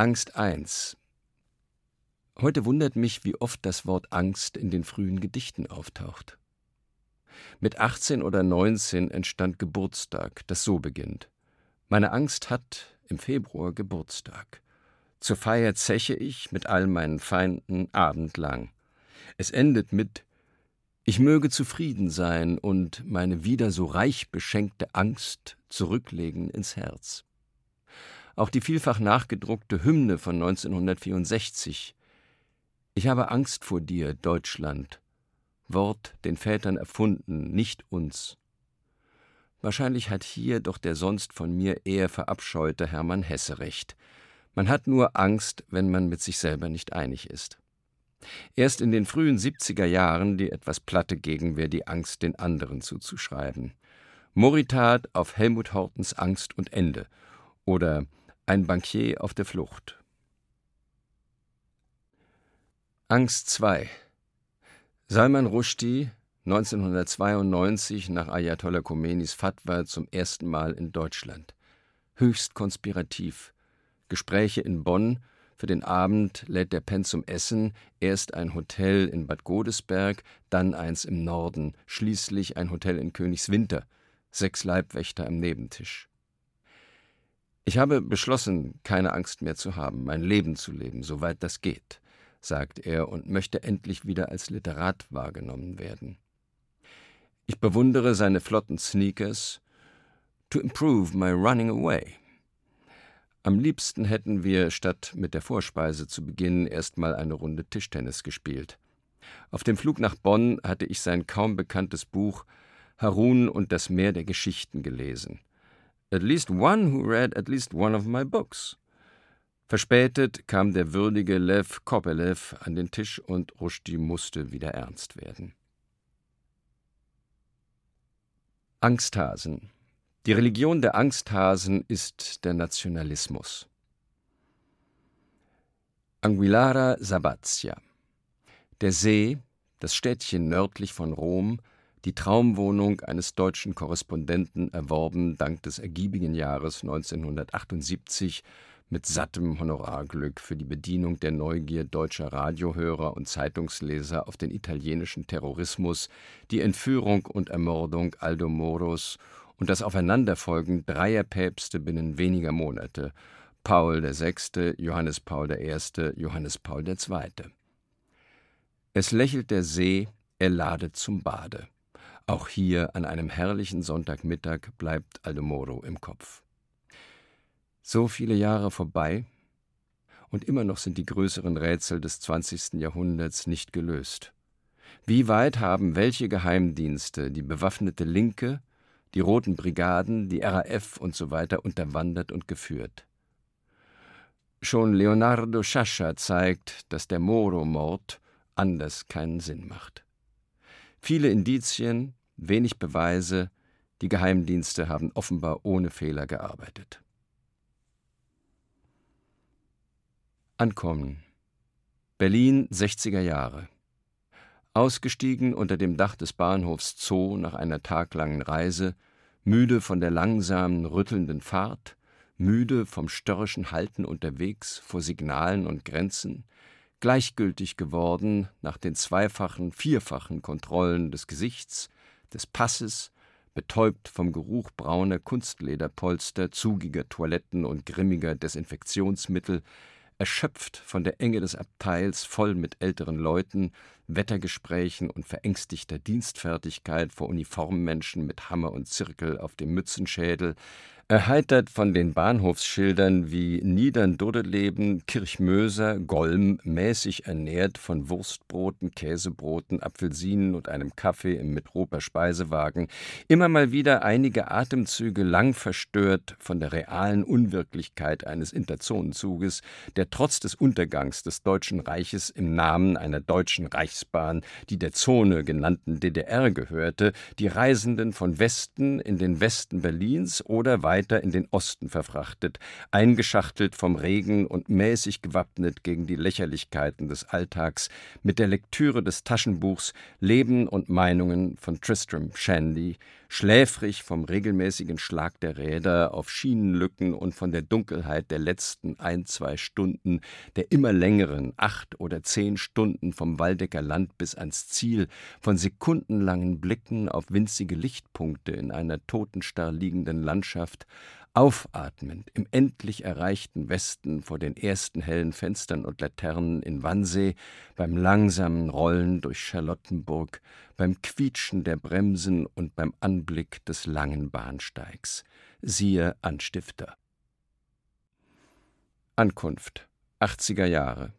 Angst 1 Heute wundert mich, wie oft das Wort Angst in den frühen Gedichten auftaucht. Mit 18 oder 19 entstand Geburtstag, das so beginnt. Meine Angst hat im Februar Geburtstag. Zur Feier zeche ich mit all meinen Feinden abendlang. Es endet mit Ich möge zufrieden sein und meine wieder so reich beschenkte Angst zurücklegen ins Herz. Auch die vielfach nachgedruckte Hymne von 1964 Ich habe Angst vor dir, Deutschland, Wort den Vätern erfunden, nicht uns. Wahrscheinlich hat hier doch der sonst von mir eher verabscheute Hermann Hesse recht. Man hat nur Angst, wenn man mit sich selber nicht einig ist. Erst in den frühen 70er Jahren die etwas platte Gegenwehr die Angst den anderen zuzuschreiben. Moritat auf Helmut Hortens Angst und Ende oder Ein Bankier auf der Flucht. Angst 2 Salman Rushdie 1992 nach Ayatollah Khomeinis Fatwa zum ersten Mal in Deutschland. Höchst konspirativ. Gespräche in Bonn. Für den Abend lädt der Penn zum Essen. Erst ein Hotel in Bad Godesberg, dann eins im Norden, schließlich ein Hotel in Königswinter. Sechs Leibwächter am Nebentisch. Ich habe beschlossen, keine Angst mehr zu haben, mein Leben zu leben, soweit das geht, sagt er und möchte endlich wieder als Literat wahrgenommen werden. Ich bewundere seine flotten Sneakers. To improve my running away. Am liebsten hätten wir, statt mit der Vorspeise zu beginnen, erstmal eine Runde Tischtennis gespielt. Auf dem Flug nach Bonn hatte ich sein kaum bekanntes Buch Harun und das Meer der Geschichten gelesen. At least one who read at least one of my books. Verspätet kam der würdige Lev Kopelev an den Tisch und Rushdie musste wieder ernst werden. Angsthasen. Die Religion der Angsthasen ist der Nationalismus. Anguillara Sabazia. Der See, das Städtchen nördlich von Rom, die Traumwohnung eines deutschen Korrespondenten erworben dank des ergiebigen Jahres 1978 mit sattem Honorarglück für die Bedienung der Neugier deutscher Radiohörer und Zeitungsleser auf den italienischen Terrorismus, die Entführung und Ermordung Aldo Moros und das Aufeinanderfolgen dreier Päpste binnen weniger Monate Paul VI., Johannes Paul I., Johannes Paul II. Es lächelt der See, er ladet zum Bade. Auch hier an einem herrlichen Sonntagmittag bleibt Aldo Moro im Kopf. So viele Jahre vorbei, und immer noch sind die größeren Rätsel des 20. Jahrhunderts nicht gelöst. Wie weit haben welche Geheimdienste die bewaffnete Linke, die Roten Brigaden, die RAF und so weiter unterwandert und geführt? Schon Leonardo Sciascia zeigt, dass der Moro-Mord anders keinen Sinn macht. Viele Indizien, wenig Beweise, die Geheimdienste haben offenbar ohne Fehler gearbeitet. Ankommen. Berlin 60er Jahre. Ausgestiegen unter dem Dach des Bahnhofs Zoo nach einer taglangen Reise, müde von der langsamen, rüttelnden Fahrt, müde vom störrischen Halten unterwegs vor Signalen und Grenzen, gleichgültig geworden nach den zweifachen, vierfachen Kontrollen des Gesichts, des Passes, betäubt vom Geruch brauner Kunstlederpolster, zugiger Toiletten und grimmiger Desinfektionsmittel, erschöpft von der Enge des Abteils, voll mit älteren Leuten, Wettergesprächen und verängstigter Dienstfertigkeit vor Uniformmenschen mit Hammer und Zirkel auf dem Mützenschädel, Erheitert von den Bahnhofsschildern wie Niedern-Duddeleben, Kirchmöser, Golm, mäßig ernährt von Wurstbroten, Käsebroten, Apfelsinen und einem Kaffee im Metroper Speisewagen, immer mal wieder einige Atemzüge lang verstört von der realen Unwirklichkeit eines Interzonenzuges, der trotz des Untergangs des Deutschen Reiches im Namen einer deutschen Reichsbahn, die der Zone genannten DDR gehörte, die Reisenden von Westen in den Westen Berlins oder weiter weiter in den Osten verfrachtet, eingeschachtelt vom Regen und mäßig gewappnet gegen die Lächerlichkeiten des Alltags mit der Lektüre des Taschenbuchs Leben und Meinungen von Tristram Shandy, schläfrig vom regelmäßigen Schlag der Räder auf Schienenlücken und von der Dunkelheit der letzten ein, zwei Stunden, der immer längeren acht oder zehn Stunden vom Waldecker Land bis ans Ziel, von sekundenlangen Blicken auf winzige Lichtpunkte in einer totenstarr liegenden Landschaft, aufatmend im endlich erreichten Westen vor den ersten hellen Fenstern und Laternen in Wannsee, beim langsamen Rollen durch Charlottenburg, beim Quietschen der Bremsen und beim Anblick des langen Bahnsteigs. Siehe Anstifter. Ankunft 80er Jahre.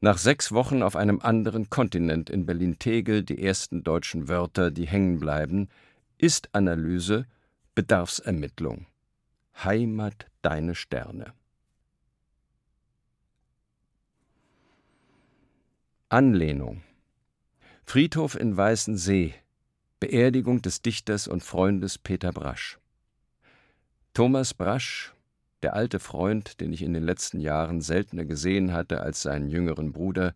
Nach sechs Wochen auf einem anderen Kontinent in Berlin-Tegel die ersten deutschen Wörter, die hängen bleiben, Ist-Analyse, Bedarfsermittlung. Heimat deine Sterne. Anlehnung Friedhof in Weißensee Beerdigung des Dichters und Freundes Peter Brasch Thomas Brasch, der alte Freund, den ich in den letzten Jahren seltener gesehen hatte als seinen jüngeren Bruder,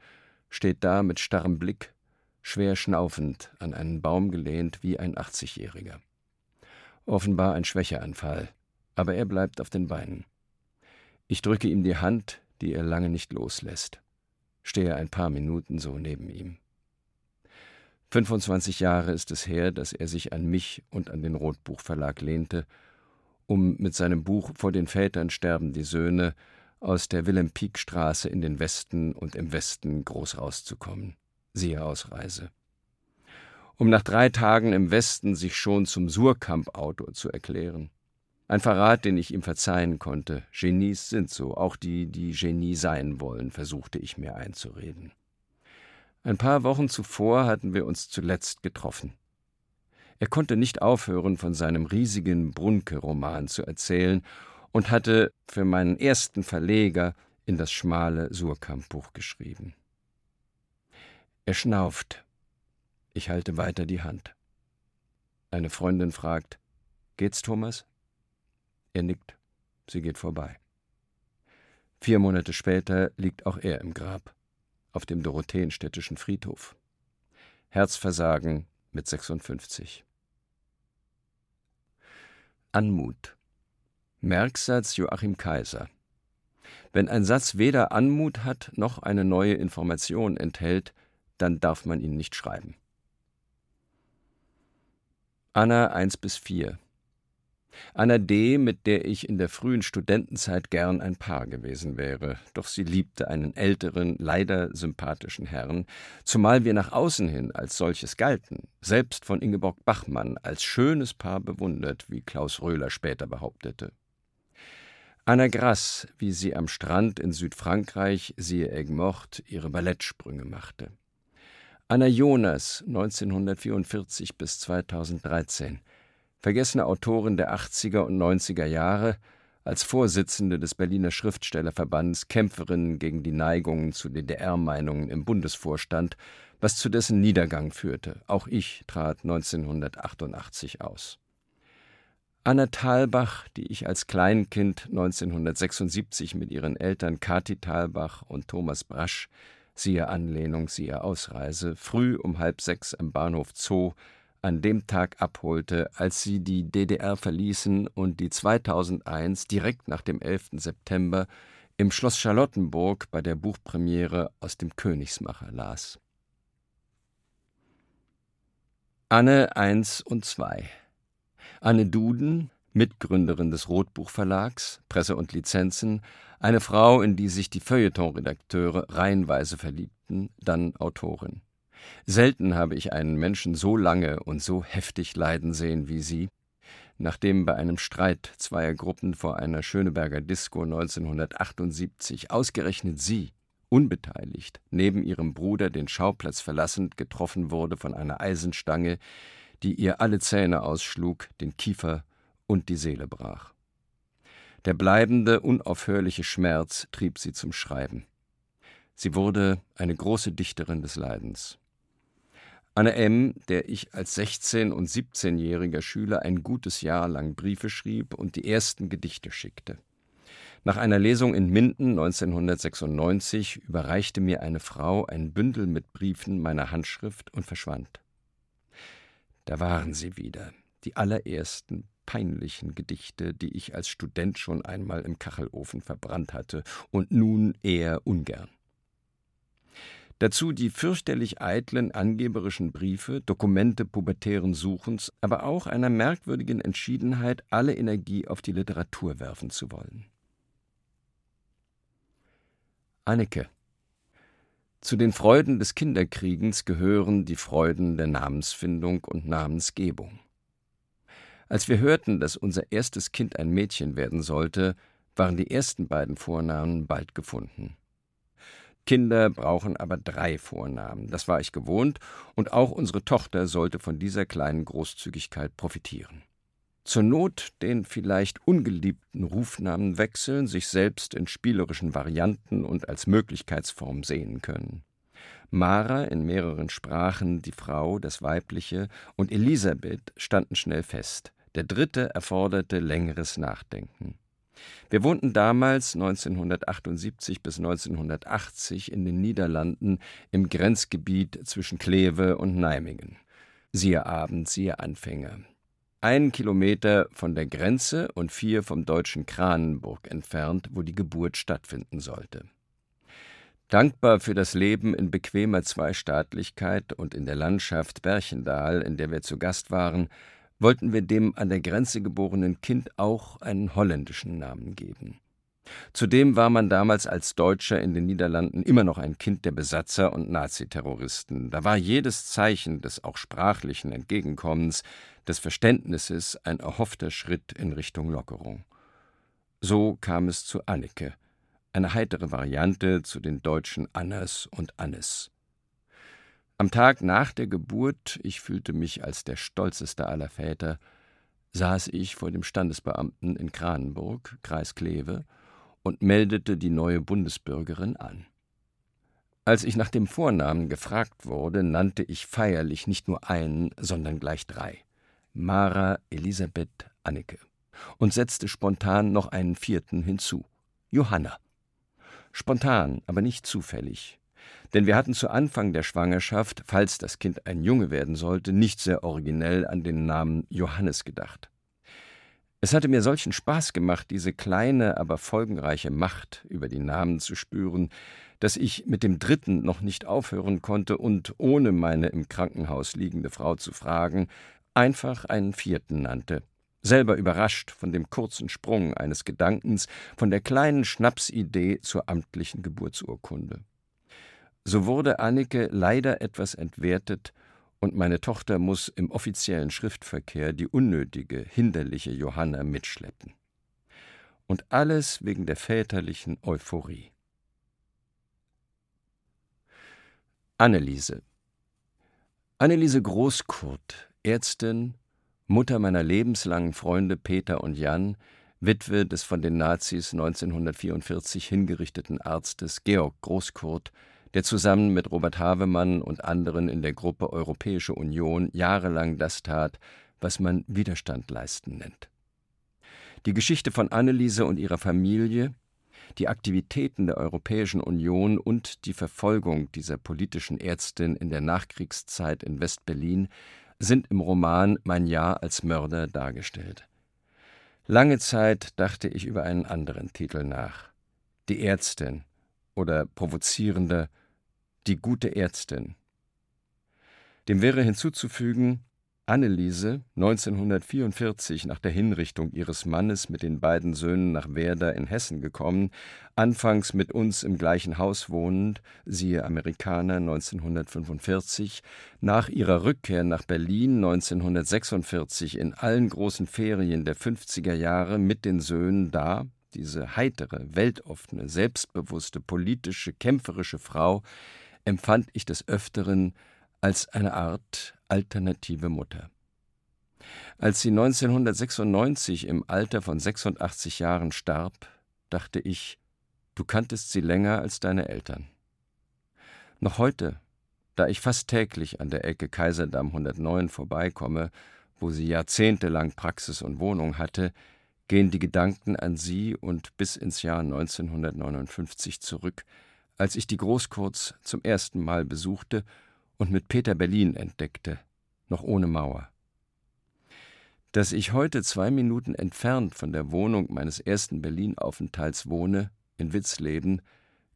steht da mit starrem Blick, schwer schnaufend, an einen Baum gelehnt wie ein Achtzigjähriger. Offenbar ein Schwächeanfall, aber er bleibt auf den Beinen. Ich drücke ihm die Hand, die er lange nicht loslässt, stehe ein paar Minuten so neben ihm. 25 Jahre ist es her, dass er sich an mich und an den Rotbuchverlag lehnte, um mit seinem Buch Vor den Vätern sterben die Söhne aus der Wilhelm-Pieck-Straße in den Westen und im Westen groß rauszukommen. Siehe Ausreise. Um nach drei Tagen im Westen sich schon zum Surkamp-Autor zu erklären. Ein Verrat, den ich ihm verzeihen konnte. Genies sind so, auch die, die Genie sein wollen, versuchte ich mir einzureden. Ein paar Wochen zuvor hatten wir uns zuletzt getroffen. Er konnte nicht aufhören, von seinem riesigen Brunke-Roman zu erzählen und hatte für meinen ersten Verleger in das schmale Surkamp-Buch geschrieben. Er schnauft. Ich halte weiter die Hand. Eine Freundin fragt: Geht's, Thomas? Er nickt. Sie geht vorbei. Vier Monate später liegt auch er im Grab, auf dem Dorotheenstädtischen Friedhof. Herzversagen mit 56. Anmut. Merksatz Joachim Kaiser. Wenn ein Satz weder Anmut hat noch eine neue Information enthält, dann darf man ihn nicht schreiben. Anna 1 bis 4 Anna D., mit der ich in der frühen Studentenzeit gern ein Paar gewesen wäre, doch sie liebte einen älteren, leider sympathischen Herrn, zumal wir nach außen hin als solches galten, selbst von Ingeborg Bachmann als schönes Paar bewundert, wie Klaus Röhler später behauptete. Anna Grass, wie sie am Strand in Südfrankreich, siehe Egmort, ihre Ballettsprünge machte. Anna Jonas, 1944 bis 2013, vergessene Autorin der 80er und 90er Jahre, als Vorsitzende des Berliner Schriftstellerverbands Kämpferin gegen die Neigungen zu DDR-Meinungen im Bundesvorstand, was zu dessen Niedergang führte. Auch ich trat 1988 aus. Anna Thalbach, die ich als Kleinkind 1976 mit ihren Eltern Kati Thalbach und Thomas Brasch, siehe Anlehnung, siehe Ausreise, früh um halb sechs am Bahnhof Zoo an dem Tag abholte, als sie die DDR verließen und die 2001 direkt nach dem 11. September im Schloss Charlottenburg bei der Buchpremiere aus dem Königsmacher las. Anne 1 und 2 Anne Duden, Mitgründerin des Rotbuchverlags, Presse und Lizenzen, eine Frau, in die sich die Feuilleton-Redakteure reihenweise verliebten, dann Autorin. Selten habe ich einen Menschen so lange und so heftig leiden sehen wie sie, nachdem bei einem Streit zweier Gruppen vor einer Schöneberger Disco 1978 ausgerechnet sie, unbeteiligt, neben ihrem Bruder den Schauplatz verlassend getroffen wurde von einer Eisenstange, die ihr alle Zähne ausschlug, den Kiefer und die Seele brach. Der bleibende, unaufhörliche Schmerz trieb sie zum Schreiben. Sie wurde eine große Dichterin des Leidens. Anne M., der ich als 16- und 17-jähriger Schüler ein gutes Jahr lang Briefe schrieb und die ersten Gedichte schickte. Nach einer Lesung in Minden 1996 überreichte mir eine Frau ein Bündel mit Briefen meiner Handschrift und verschwand. Da waren sie wieder, die allerersten peinlichen Gedichte, die ich als Student schon einmal im Kachelofen verbrannt hatte und nun eher ungern. Dazu die fürchterlich eitlen angeberischen Briefe, Dokumente pubertären Suchens, aber auch einer merkwürdigen Entschiedenheit, alle Energie auf die Literatur werfen zu wollen. Anneke Zu den Freuden des Kinderkriegens gehören die Freuden der Namensfindung und Namensgebung. Als wir hörten, dass unser erstes Kind ein Mädchen werden sollte, waren die ersten beiden Vornamen bald gefunden. Kinder brauchen aber drei Vornamen, das war ich gewohnt, und auch unsere Tochter sollte von dieser kleinen Großzügigkeit profitieren. Zur Not den vielleicht ungeliebten Rufnamen wechseln, sich selbst in spielerischen Varianten und als Möglichkeitsform sehen können. Mara in mehreren Sprachen, die Frau, das Weibliche, und Elisabeth standen schnell fest. Der dritte erforderte längeres Nachdenken. Wir wohnten damals 1978 bis 1980 in den Niederlanden im Grenzgebiet zwischen Kleve und Nijmegen. Siehe Abend, siehe Anfänger. Ein Kilometer von der Grenze und vier vom deutschen Kranenburg entfernt, wo die Geburt stattfinden sollte. Dankbar für das Leben in bequemer Zweistaatlichkeit und in der Landschaft Berchendal, in der wir zu Gast waren, wollten wir dem an der Grenze geborenen Kind auch einen holländischen Namen geben. Zudem war man damals als Deutscher in den Niederlanden immer noch ein Kind der Besatzer und Naziterroristen. Da war jedes Zeichen des auch sprachlichen Entgegenkommens, des Verständnisses ein erhoffter Schritt in Richtung Lockerung. So kam es zu Anneke, eine heitere Variante zu den deutschen Annas und Annes. Am Tag nach der Geburt, ich fühlte mich als der stolzeste aller Väter, saß ich vor dem Standesbeamten in Kranenburg, Kreis Kleve, und meldete die neue Bundesbürgerin an. Als ich nach dem Vornamen gefragt wurde, nannte ich feierlich nicht nur einen, sondern gleich drei. Mara Elisabeth Anneke und setzte spontan noch einen vierten hinzu. Johanna. Spontan, aber nicht zufällig. Denn wir hatten zu Anfang der Schwangerschaft, falls das Kind ein Junge werden sollte, nicht sehr originell an den Namen Johannes gedacht. Es hatte mir solchen Spaß gemacht, diese kleine, aber folgenreiche Macht über die Namen zu spüren, dass ich mit dem dritten noch nicht aufhören konnte und, ohne meine im Krankenhaus liegende Frau zu fragen, einfach einen vierten nannte, selber überrascht von dem kurzen Sprung eines Gedankens, von der kleinen Schnapsidee zur amtlichen Geburtsurkunde. So wurde Annike leider etwas entwertet, und meine Tochter muss im offiziellen Schriftverkehr die unnötige, hinderliche Johanna mitschleppen. Und alles wegen der väterlichen Euphorie. Anneliese Anneliese Großkurt, Ärztin, Mutter meiner lebenslangen Freunde Peter und Jan, Witwe des von den Nazis 1944 hingerichteten Arztes Georg Großkurt, der zusammen mit Robert Havemann und anderen in der Gruppe Europäische Union jahrelang das tat, was man Widerstand leisten nennt. Die Geschichte von Anneliese und ihrer Familie, die Aktivitäten der Europäischen Union und die Verfolgung dieser politischen Ärztin in der Nachkriegszeit in West-Berlin sind im Roman Mein Jahr als Mörder dargestellt. Lange Zeit dachte ich über einen anderen Titel nach. Die Ärztin oder provozierender die gute Ärztin. Dem wäre hinzuzufügen, Anneliese, 1944 nach der Hinrichtung ihres Mannes mit den beiden Söhnen nach Werder in Hessen gekommen, anfangs mit uns im gleichen Haus wohnend, siehe Amerikaner 1945, nach ihrer Rückkehr nach Berlin 1946 in allen großen Ferien der 50er Jahre mit den Söhnen da, diese heitere, weltoffene, selbstbewusste, politische, kämpferische Frau, empfand ich des Öfteren als eine Art alternative Mutter. Als sie 1996 im Alter von 86 Jahren starb, dachte ich, du kanntest sie länger als deine Eltern. Noch heute, Da ich fast täglich an der Ecke Kaiserdamm 109 vorbeikomme, wo sie jahrzehntelang Praxis und Wohnung hatte, gehen die Gedanken an sie und bis ins Jahr 1959 zurück, als ich die Großkurz zum ersten Mal besuchte und mit Peter Berlin entdeckte, noch ohne Mauer. Dass ich heute zwei Minuten entfernt von der Wohnung meines ersten Berlin-Aufenthalts wohne, in Witzleben,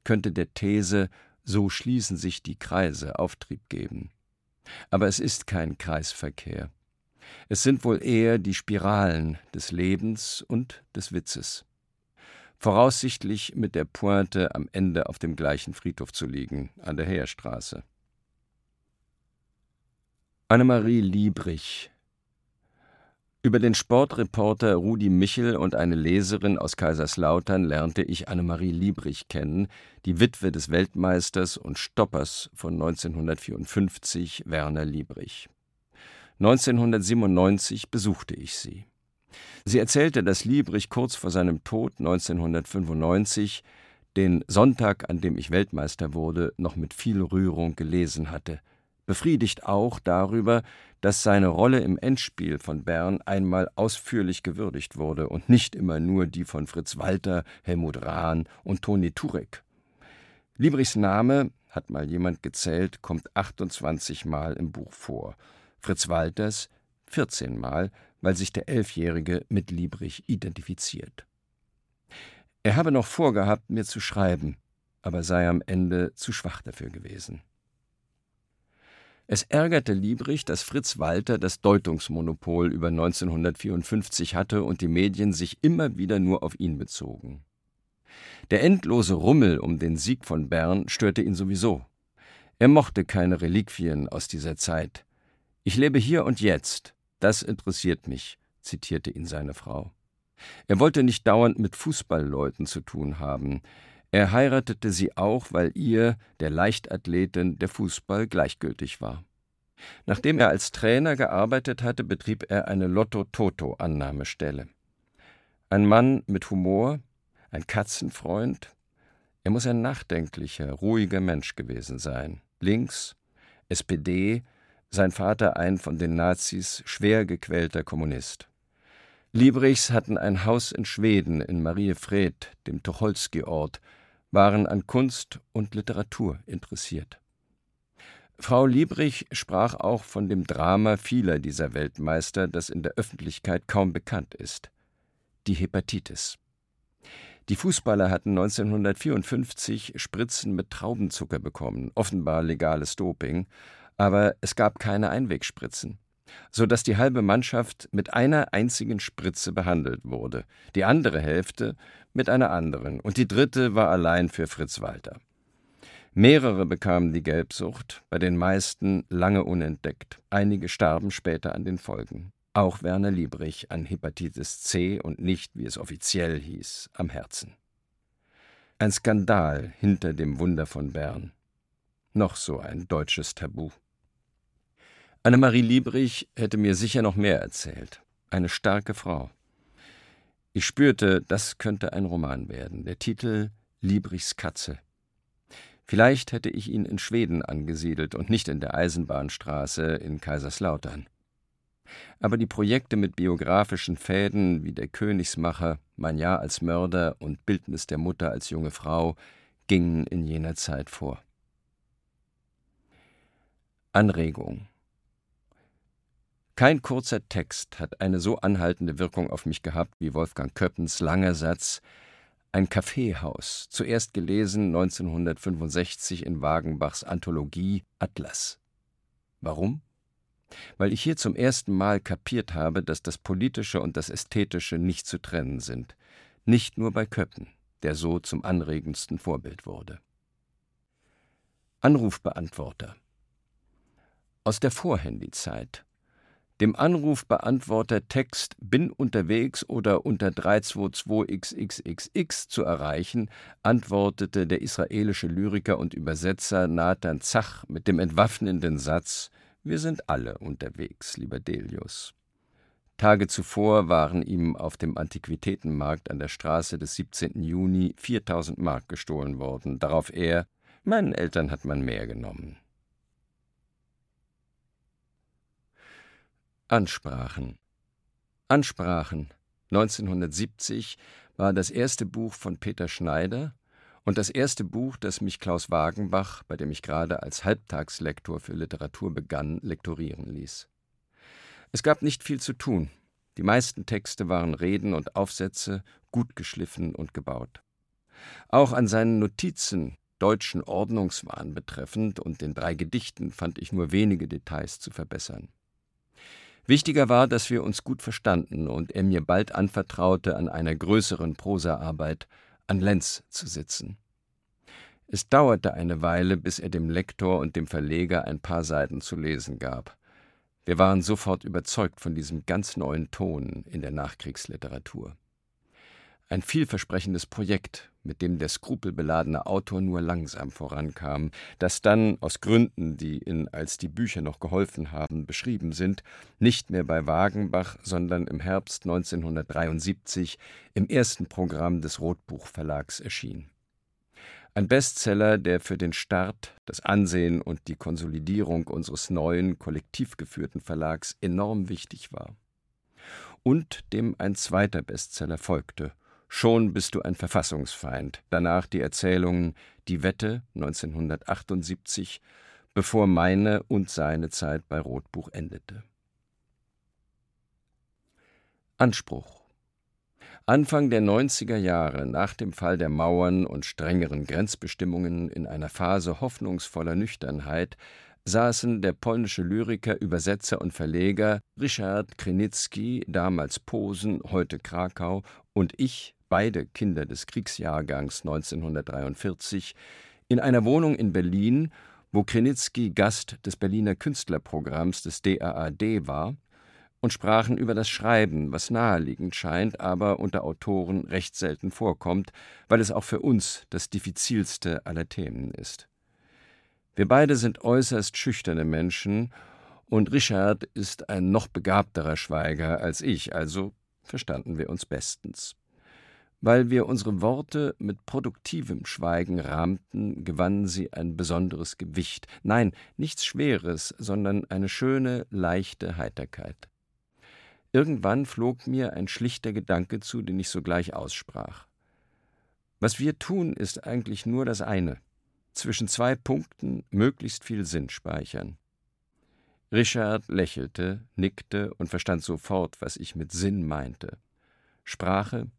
könnte der These, so schließen sich die Kreise, Auftrieb geben. Aber es ist kein Kreisverkehr. Es sind wohl eher die Spiralen des Lebens und des Witzes. Voraussichtlich mit der Pointe am Ende auf dem gleichen Friedhof zu liegen, an der Heerstraße. Annemarie Liebrich über den Sportreporter Rudi Michel und eine Leserin aus Kaiserslautern lernte ich Annemarie Liebrich kennen, die Witwe des Weltmeisters und Stoppers von 1954 Werner Liebrich. 1997 besuchte ich sie. Sie erzählte, dass Liebrich kurz vor seinem Tod 1995 den Sonntag, an dem ich Weltmeister wurde, noch mit viel Rührung gelesen hatte, befriedigt auch darüber, dass seine Rolle im Endspiel von Bern einmal ausführlich gewürdigt wurde und nicht immer nur die von Fritz Walter, Helmut Rahn und Toni Turek. Liebrichs Name, hat mal jemand gezählt, kommt 28 Mal im Buch vor – Fritz Walters 14 Mal, weil sich der Elfjährige mit Liebrich identifiziert. Er habe noch vorgehabt, mir zu schreiben, aber sei am Ende zu schwach dafür gewesen. Es ärgerte Liebrich, dass Fritz Walter das Deutungsmonopol über 1954 hatte und die Medien sich immer wieder nur auf ihn bezogen. Der endlose Rummel um den Sieg von Bern störte ihn sowieso. Er mochte keine Reliquien aus dieser Zeit. Ich lebe hier und jetzt, das interessiert mich, zitierte ihn seine Frau. Er wollte nicht dauernd mit Fußballleuten zu tun haben. Er heiratete sie auch, weil ihr, der Leichtathletin, der Fußball gleichgültig war. Nachdem er als Trainer gearbeitet hatte, betrieb er eine Lotto-Toto-Annahmestelle. Ein Mann mit Humor, ein Katzenfreund. Er muss ein nachdenklicher, ruhiger Mensch gewesen sein. Links, SPD, sein Vater ein von den Nazis schwer gequälter Kommunist. Liebrichs hatten ein Haus in Schweden in Mariefred, dem Tucholsky-Ort, waren an Kunst und Literatur interessiert. Frau Liebrich sprach auch von dem Drama vieler dieser Weltmeister, das in der Öffentlichkeit kaum bekannt ist: die Hepatitis. Die Fußballer hatten 1954 Spritzen mit Traubenzucker bekommen, offenbar legales Doping, aber es gab keine Einwegspritzen, so dass die halbe Mannschaft mit einer einzigen Spritze behandelt wurde, die andere Hälfte mit einer anderen und die dritte war allein für Fritz Walter. Mehrere bekamen die Gelbsucht, bei den meisten lange unentdeckt. Einige starben später an den Folgen. Auch Werner Liebrich an Hepatitis C und nicht, wie es offiziell hieß, am Herzen. Ein Skandal hinter dem Wunder von Bern. Noch so ein deutsches Tabu. Annemarie Liebrich hätte mir sicher noch mehr erzählt. Eine starke Frau. Ich spürte, das könnte ein Roman werden. Der Titel Liebrichs Katze. Vielleicht hätte ich ihn in Schweden angesiedelt und nicht in der Eisenbahnstraße in Kaiserslautern. Aber die Projekte mit biografischen Fäden wie Der Königsmacher, Mein Jahr als Mörder und Bildnis der Mutter als junge Frau gingen in jener Zeit vor. Anregung kein kurzer Text hat eine so anhaltende Wirkung auf mich gehabt wie Wolfgang Köppens langer Satz Ein Kaffeehaus, zuerst gelesen 1965 in Wagenbachs Anthologie Atlas. Warum? Weil ich hier zum ersten Mal kapiert habe, dass das Politische und das Ästhetische nicht zu trennen sind. Nicht nur bei Köppen, der so zum anregendsten Vorbild wurde. Anrufbeantworter Aus der Vorhandyzeit dem Anrufbeantworter Text Bin unterwegs oder unter 322xxxx zu erreichen, antwortete der israelische Lyriker und Übersetzer Nathan Zach mit dem entwaffnenden Satz Wir sind alle unterwegs, lieber Delius. Tage zuvor waren ihm auf dem Antiquitätenmarkt an der Straße des 17. Juni 4000 Mark gestohlen worden, darauf er Meinen Eltern hat man mehr genommen. Ansprachen. Ansprachen 1970 war das erste Buch von Peter Schneider und das erste Buch, das mich Klaus Wagenbach, bei dem ich gerade als Halbtagslektor für Literatur begann, lektorieren ließ. Es gab nicht viel zu tun. Die meisten Texte waren Reden und Aufsätze, gut geschliffen und gebaut. Auch an seinen Notizen, deutschen Ordnungswahn betreffend und den drei Gedichten fand ich nur wenige Details zu verbessern. Wichtiger war, dass wir uns gut verstanden und er mir bald anvertraute, an einer größeren Prosaarbeit an Lenz zu sitzen. Es dauerte eine Weile, bis er dem Lektor und dem Verleger ein paar Seiten zu lesen gab. Wir waren sofort überzeugt von diesem ganz neuen Ton in der Nachkriegsliteratur. Ein vielversprechendes Projekt, mit dem der skrupelbeladene Autor nur langsam vorankam, das dann aus Gründen, die in Als die Bücher noch geholfen haben, beschrieben sind, nicht mehr bei Wagenbach, sondern im Herbst 1973 im ersten Programm des Rotbuch-Verlags erschien. Ein Bestseller, der für den Start, das Ansehen und die Konsolidierung unseres neuen, kollektiv geführten Verlags enorm wichtig war. Und dem ein zweiter Bestseller folgte – Schon bist du ein Verfassungsfeind. Danach die Erzählungen Die Wette 1978, bevor meine und seine Zeit bei Rotbuch endete. Anspruch Anfang der 90er Jahre, nach dem Fall der Mauern und strengeren Grenzbestimmungen in einer Phase hoffnungsvoller Nüchternheit, saßen der polnische Lyriker, Übersetzer und Verleger Richard Krynicki, damals Posen, heute Krakau, und ich beide Kinder des Kriegsjahrgangs 1943, in einer Wohnung in Berlin, wo Krenitzky Gast des Berliner Künstlerprogramms des DAAD war, und sprachen über das Schreiben, was naheliegend scheint, aber unter Autoren recht selten vorkommt, weil es auch für uns das diffizilste aller Themen ist. Wir beide sind äußerst schüchterne Menschen, und Richard ist ein noch begabterer Schweiger als ich, also verstanden wir uns bestens. Weil wir unsere Worte mit produktivem Schweigen rahmten, gewannen sie ein besonderes Gewicht. Nein, nichts Schweres, sondern eine schöne, leichte Heiterkeit. Irgendwann flog mir ein schlichter Gedanke zu, den ich sogleich aussprach. Was wir tun, ist eigentlich nur das eine: zwischen zwei Punkten möglichst viel Sinn speichern. Richard lächelte, nickte und verstand sofort, was ich mit Sinn meinte. Sprache,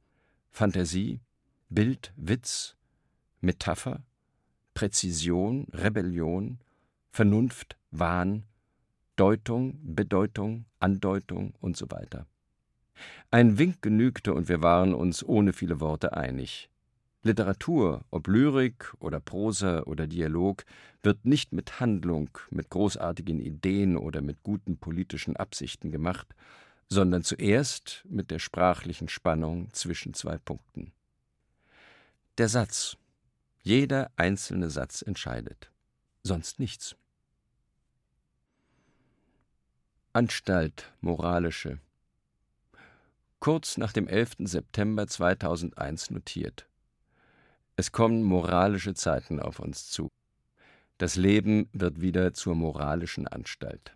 Fantasie, Bild, Witz, Metapher, Präzision, Rebellion, Vernunft, Wahn, Deutung, Bedeutung, Andeutung und so weiter. Ein Wink genügte und wir waren uns ohne viele Worte einig. Literatur, ob Lyrik oder Prosa oder Dialog, wird nicht mit Handlung, mit großartigen Ideen oder mit guten politischen Absichten gemacht, sondern zuerst mit der sprachlichen Spannung zwischen zwei Punkten. Der Satz. Jeder einzelne Satz entscheidet. Sonst nichts. Anstalt moralische. Kurz nach dem 11. September 2001 notiert. Es kommen moralische Zeiten auf uns zu. Das Leben wird wieder zur moralischen Anstalt.